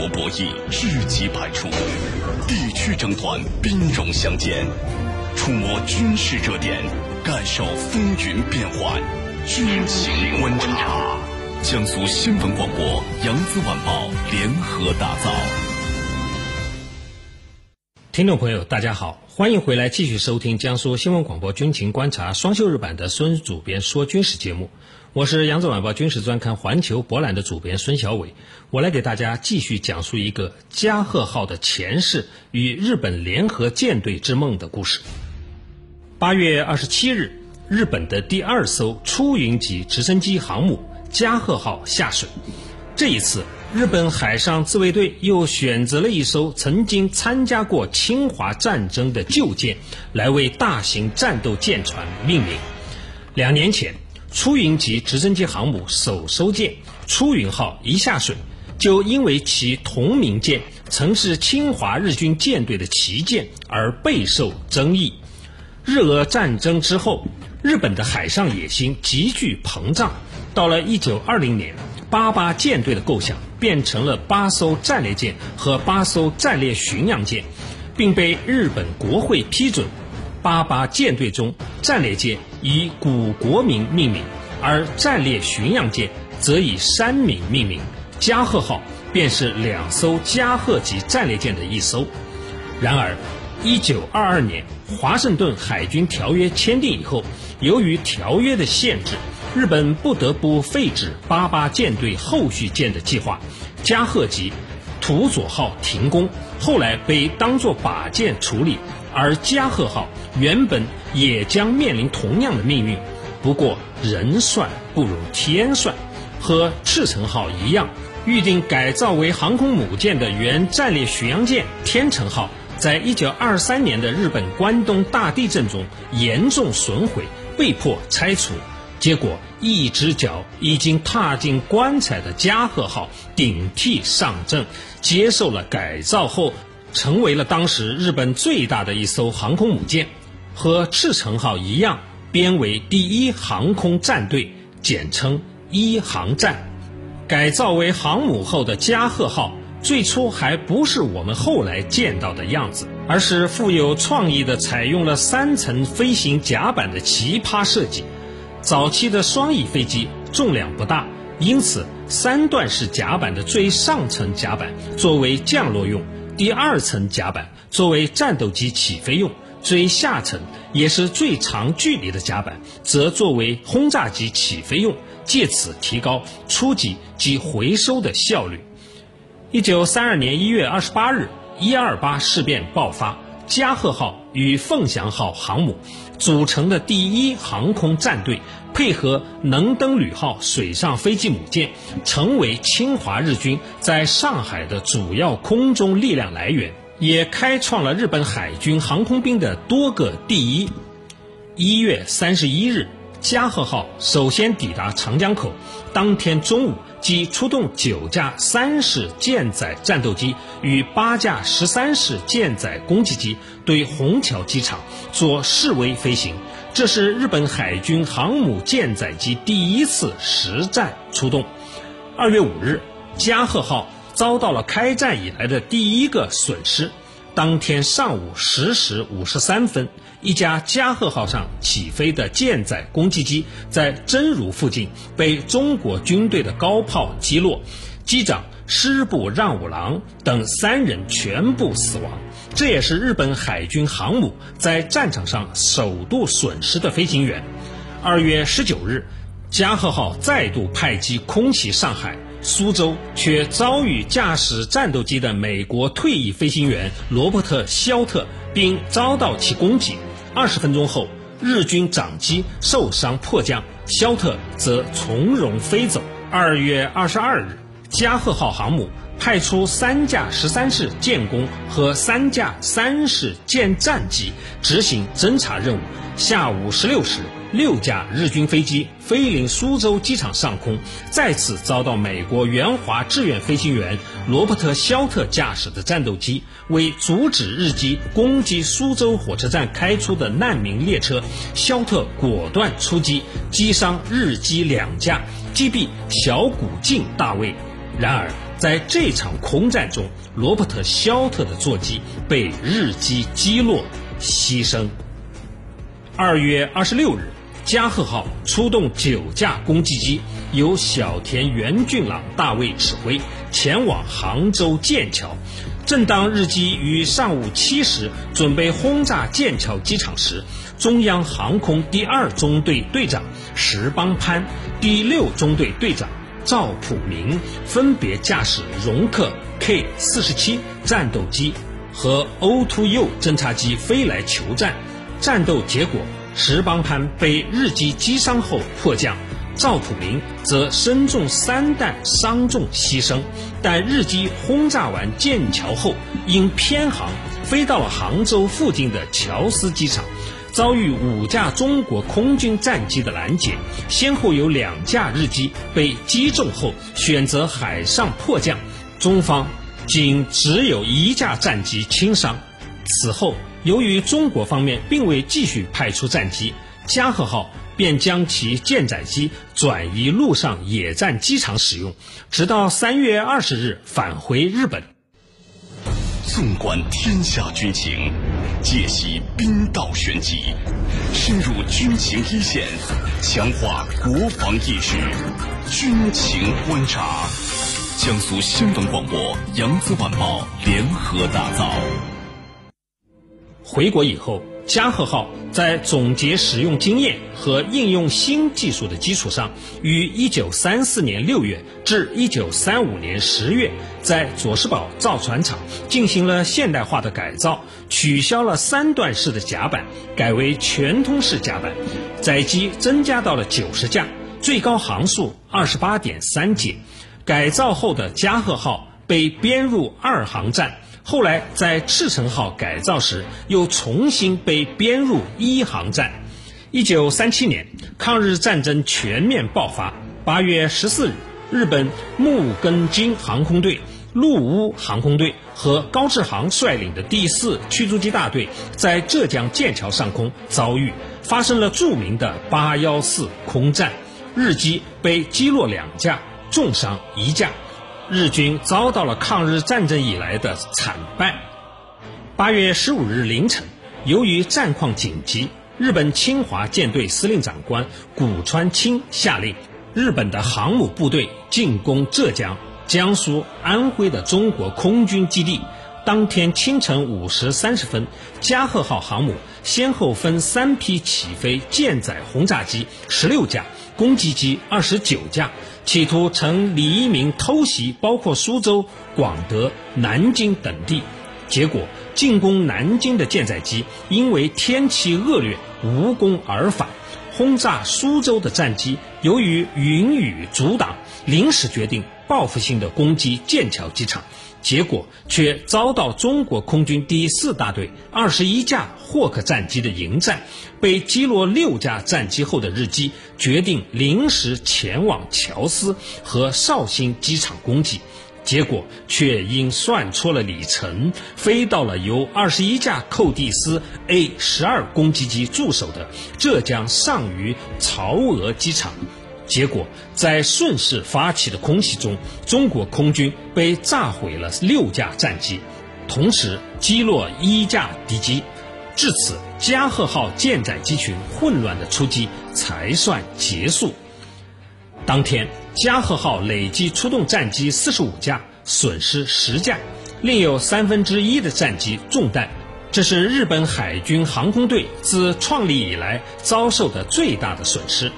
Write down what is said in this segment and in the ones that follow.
国博弈知己百出，地区争端兵戎相见，触摸军事热点，感受风云变幻，军情观察。江苏新闻广播、扬子晚报联合打造。听众朋友，大家好，欢迎回来继续收听江苏新闻广播军情观察双休日版的孙主编说军事节目。我是扬子晚报军事专刊《环球博览》的主编孙小伟，我来给大家继续讲述一个加贺号的前世与日本联合舰队之梦的故事。八月二十七日，日本的第二艘出云级直升机航母。加贺号下水，这一次，日本海上自卫队又选择了一艘曾经参加过侵华战争的旧舰，来为大型战斗舰船命名。两年前，出云级直升机航母首艘舰出云号一下水，就因为其同名舰曾是侵华日军舰队的旗舰而备受争议。日俄战争之后，日本的海上野心急剧膨胀。到了一九二零年，八八舰队的构想变成了八艘战列舰和八艘战列巡洋舰，并被日本国会批准。八八舰队中，战列舰以古国名命名，而战列巡洋舰则以山名命名。加贺号便是两艘加贺级战列舰的一艘。然而，一九二二年华盛顿海军条约签订以后，由于条约的限制。日本不得不废止八八舰队后续舰的计划，加贺级土佐号停工，后来被当作靶舰处理，而加贺号原本也将面临同样的命运。不过人算不如天算，和赤城号一样，预定改造为航空母舰的原战略巡洋舰天成号，在一九二三年的日本关东大地震中严重损毁，被迫拆除。结果，一只脚已经踏进棺材的加贺号顶替上阵，接受了改造后，成为了当时日本最大的一艘航空母舰，和赤城号一样，编为第一航空战队，简称一航战。改造为航母后的加贺号，最初还不是我们后来见到的样子，而是富有创意的，采用了三层飞行甲板的奇葩设计。早期的双翼飞机重量不大，因此三段式甲板的最上层甲板作为降落用，第二层甲板作为战斗机起飞用，最下层也是最长距离的甲板则作为轰炸机起飞用，借此提高出击及回收的效率。一九三二年一月二十八日，一二八事变爆发。加贺号与凤翔号航母组成的第一航空战队，配合能登旅号水上飞机母舰，成为侵华日军在上海的主要空中力量来源，也开创了日本海军航空兵的多个第一。一月三十一日。加贺号首先抵达长江口，当天中午即出动九架三式舰载战斗机与八架十三式舰载攻击机对虹桥机场做示威飞行。这是日本海军航母舰载机第一次实战出动。二月五日，加贺号遭到了开战以来的第一个损失。当天上午十时五十三分，一架加贺号上起飞的舰载攻击机在真如附近被中国军队的高炮击落，机长师部让五郎等三人全部死亡。这也是日本海军航母在战场上首度损失的飞行员。二月十九日，加贺号再度派机空袭上海。苏州却遭遇驾驶战斗机的美国退役飞行员罗伯特·肖特，并遭到其攻击。二十分钟后，日军长机受伤迫降，肖特则从容飞走。二月二十二日，加贺号航母派出三架十三式舰攻和三架三式舰战机执行侦察任务。下午十六时。六架日军飞机飞临苏州机场上空，再次遭到美国援华志愿飞行员罗伯特·肖特驾驶的战斗机为阻止日机攻击苏州火车站开出的难民列车，肖特果断出击，击伤日机两架，击毙小谷敬大尉。然而，在这场空战中，罗伯特·肖特的座机被日机击落，牺牲。二月二十六日，加贺号出动九架攻击机，由小田原俊朗大尉指挥，前往杭州剑桥。正当日机于上午七时准备轰炸剑桥机场时，中央航空第二中队队长石邦潘、第六中队队长赵普明分别驾驶荣克 K 四十七战斗机和 O2U 侦察机飞来求战。战斗结果，石邦潘被日机击伤后迫降。赵普明则身中三弹，伤重牺牲。但日机轰炸完剑桥后，因偏航飞到了杭州附近的乔司机场，遭遇五架中国空军战机的拦截，先后有两架日机被击中后选择海上迫降，中方仅只有一架战机轻伤。此后，由于中国方面并未继续派出战机，加贺号。便将其舰载机转移陆上野战机场使用，直到三月二十日返回日本。纵观天下军情，解析兵道玄机，深入军情一线，强化国防意识，军情观察。江苏新闻广播、扬子晚报联合打造。回国以后。加贺号在总结使用经验和应用新技术的基础上，于1934年6月至1935年10月，在佐世保造船厂进行了现代化的改造，取消了三段式的甲板，改为全通式甲板，载机增加到了90架，最高航速28.3节。改造后的加贺号被编入二航站。后来在赤城号改造时，又重新被编入一航站。一九三七年，抗日战争全面爆发。八月十四日，日本木更津航空队、陆乌航空队和高志航率领的第四驱逐机大队在浙江剑桥上空遭遇，发生了著名的八幺四空战，日机被击落两架，重伤一架。日军遭到了抗日战争以来的惨败。八月十五日凌晨，由于战况紧急，日本侵华舰队司令长官谷川清下令，日本的航母部队进攻浙江、江苏、安徽的中国空军基地。当天清晨五时三十分，加贺号航母先后分三批起飞舰载轰炸机十六架，攻击机二十九架。企图乘黎明偷袭包括苏州、广德、南京等地，结果进攻南京的舰载机因为天气恶劣无功而返；轰炸苏州的战机由于云雨阻挡，临时决定报复性的攻击剑桥机场。结果却遭到中国空军第四大队二十一架霍克战机的迎战，被击落六架战机后的日机决定临时前往乔司和绍兴机场攻击，结果却因算错了里程，飞到了由二十一架寇蒂斯 A 十二攻击机驻守的浙江上虞曹娥机场。结果，在顺势发起的空袭中，中国空军被炸毁了六架战机，同时击落一架敌机。至此，加贺号舰载机群混乱的出击才算结束。当天，加贺号累计出动战机四十五架，损失十架，另有三分之一的战机中弹。这是日本海军航空队自创立以来遭受的最大的损失。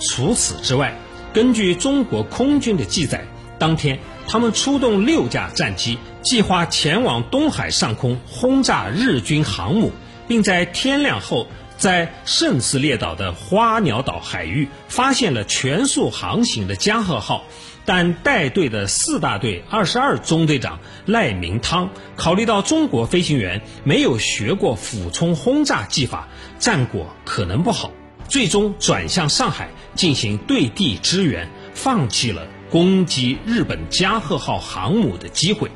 除此之外，根据中国空军的记载，当天他们出动六架战机，计划前往东海上空轰炸日军航母，并在天亮后在圣斯列岛的花鸟岛海域发现了全速航行的加贺号。但带队的四大队二十二中队长赖明汤考虑到中国飞行员没有学过俯冲轰炸技法，战果可能不好。最终转向上海进行对地支援，放弃了攻击日本加贺号航母的机会。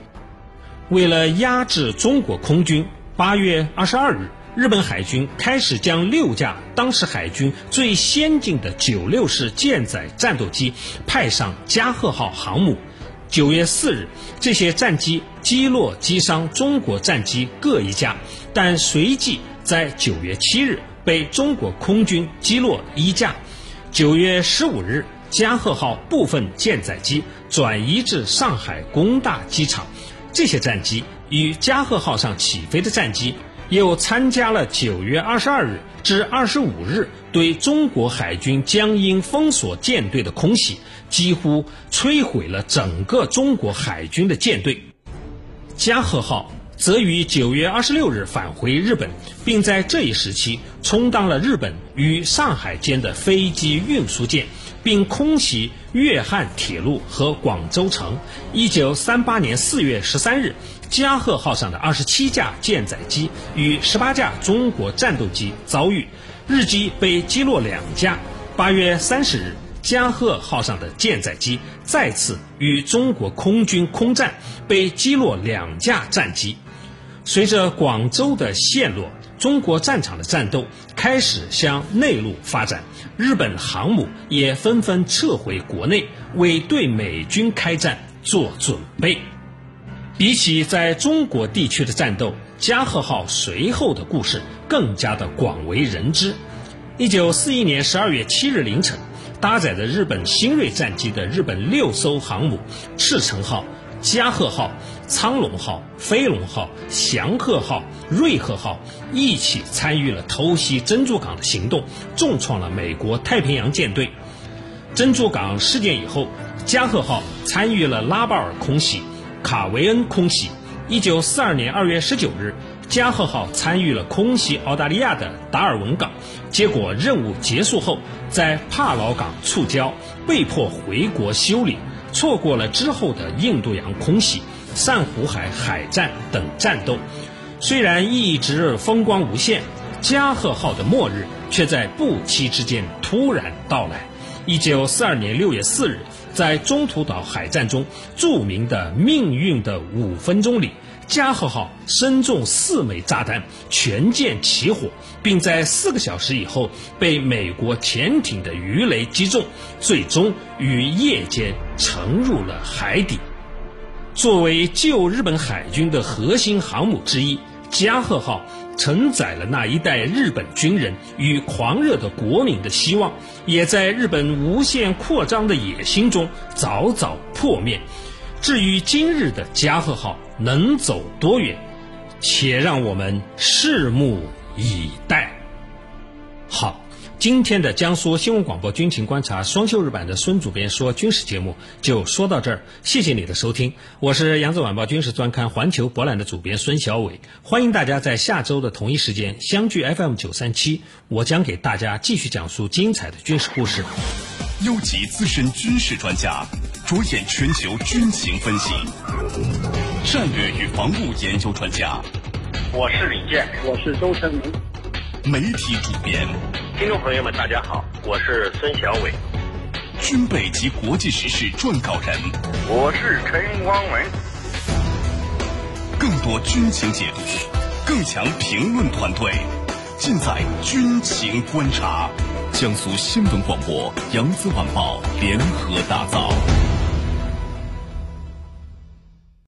为了压制中国空军，八月二十二日，日本海军开始将六架当时海军最先进的九六式舰载战斗机派上加贺号航母。九月四日，这些战机击落击伤中国战机各一架，但随即在九月七日被中国空军击落一架。九月十五日，加贺号部分舰载机转移至上海工大机场。这些战机与加贺号上起飞的战机又参加了九月二十二日至二十五日对中国海军江阴封锁舰队的空袭。几乎摧毁了整个中国海军的舰队。加贺号则于九月二十六日返回日本，并在这一时期充当了日本与上海间的飞机运输舰，并空袭粤汉铁路和广州城。一九三八年四月十三日，加贺号上的二十七架舰载机与十八架中国战斗机遭遇，日机被击落两架。八月三十日。加贺号上的舰载机再次与中国空军空战，被击落两架战机。随着广州的陷落，中国战场的战斗开始向内陆发展，日本航母也纷纷撤回国内，为对美军开战做准备。比起在中国地区的战斗，加贺号随后的故事更加的广为人知。一九四一年十二月七日凌晨。搭载着日本新锐战机的日本六艘航母“赤城号”、“加贺号”、“苍龙号”、“飞龙号”、“翔鹤号”、“瑞鹤号”一起参与了偷袭珍珠港的行动，重创了美国太平洋舰队。珍珠港事件以后，“加贺号”参与了拉巴尔空袭、卡维恩空袭。一九四二年二月十九日。加贺号参与了空袭澳大利亚的达尔文港，结果任务结束后，在帕劳港触礁，被迫回国修理，错过了之后的印度洋空袭、珊瑚海海战等战斗。虽然一直风光无限，加贺号的末日却在不期之间突然到来。一九四二年六月四日，在中途岛海战中，著名的命运的五分钟里。加贺号身中四枚炸弹，全舰起火，并在四个小时以后被美国潜艇的鱼雷击中，最终于夜间沉入了海底。作为旧日本海军的核心航母之一，加贺号承载了那一代日本军人与狂热的国民的希望，也在日本无限扩张的野心中早早破灭。至于今日的加贺号能走多远，且让我们拭目以待。好，今天的江苏新闻广播军情观察双休日版的孙主编说军事节目就说到这儿，谢谢你的收听，我是扬子晚报军事专刊环球博览的主编孙小伟，欢迎大家在下周的同一时间相聚 FM 九三七，我将给大家继续讲述精彩的军事故事。优级资深军事专家，着眼全球军情分析，战略与防务研究专家。我是李健，我是周成明。媒体主编，听众朋友们，大家好，我是孙小伟。军备及国际时事撰稿人，我是陈光文。更多军情解读，更强评论团队，尽在军情观察。江苏新闻广播、扬子晚报联合打造。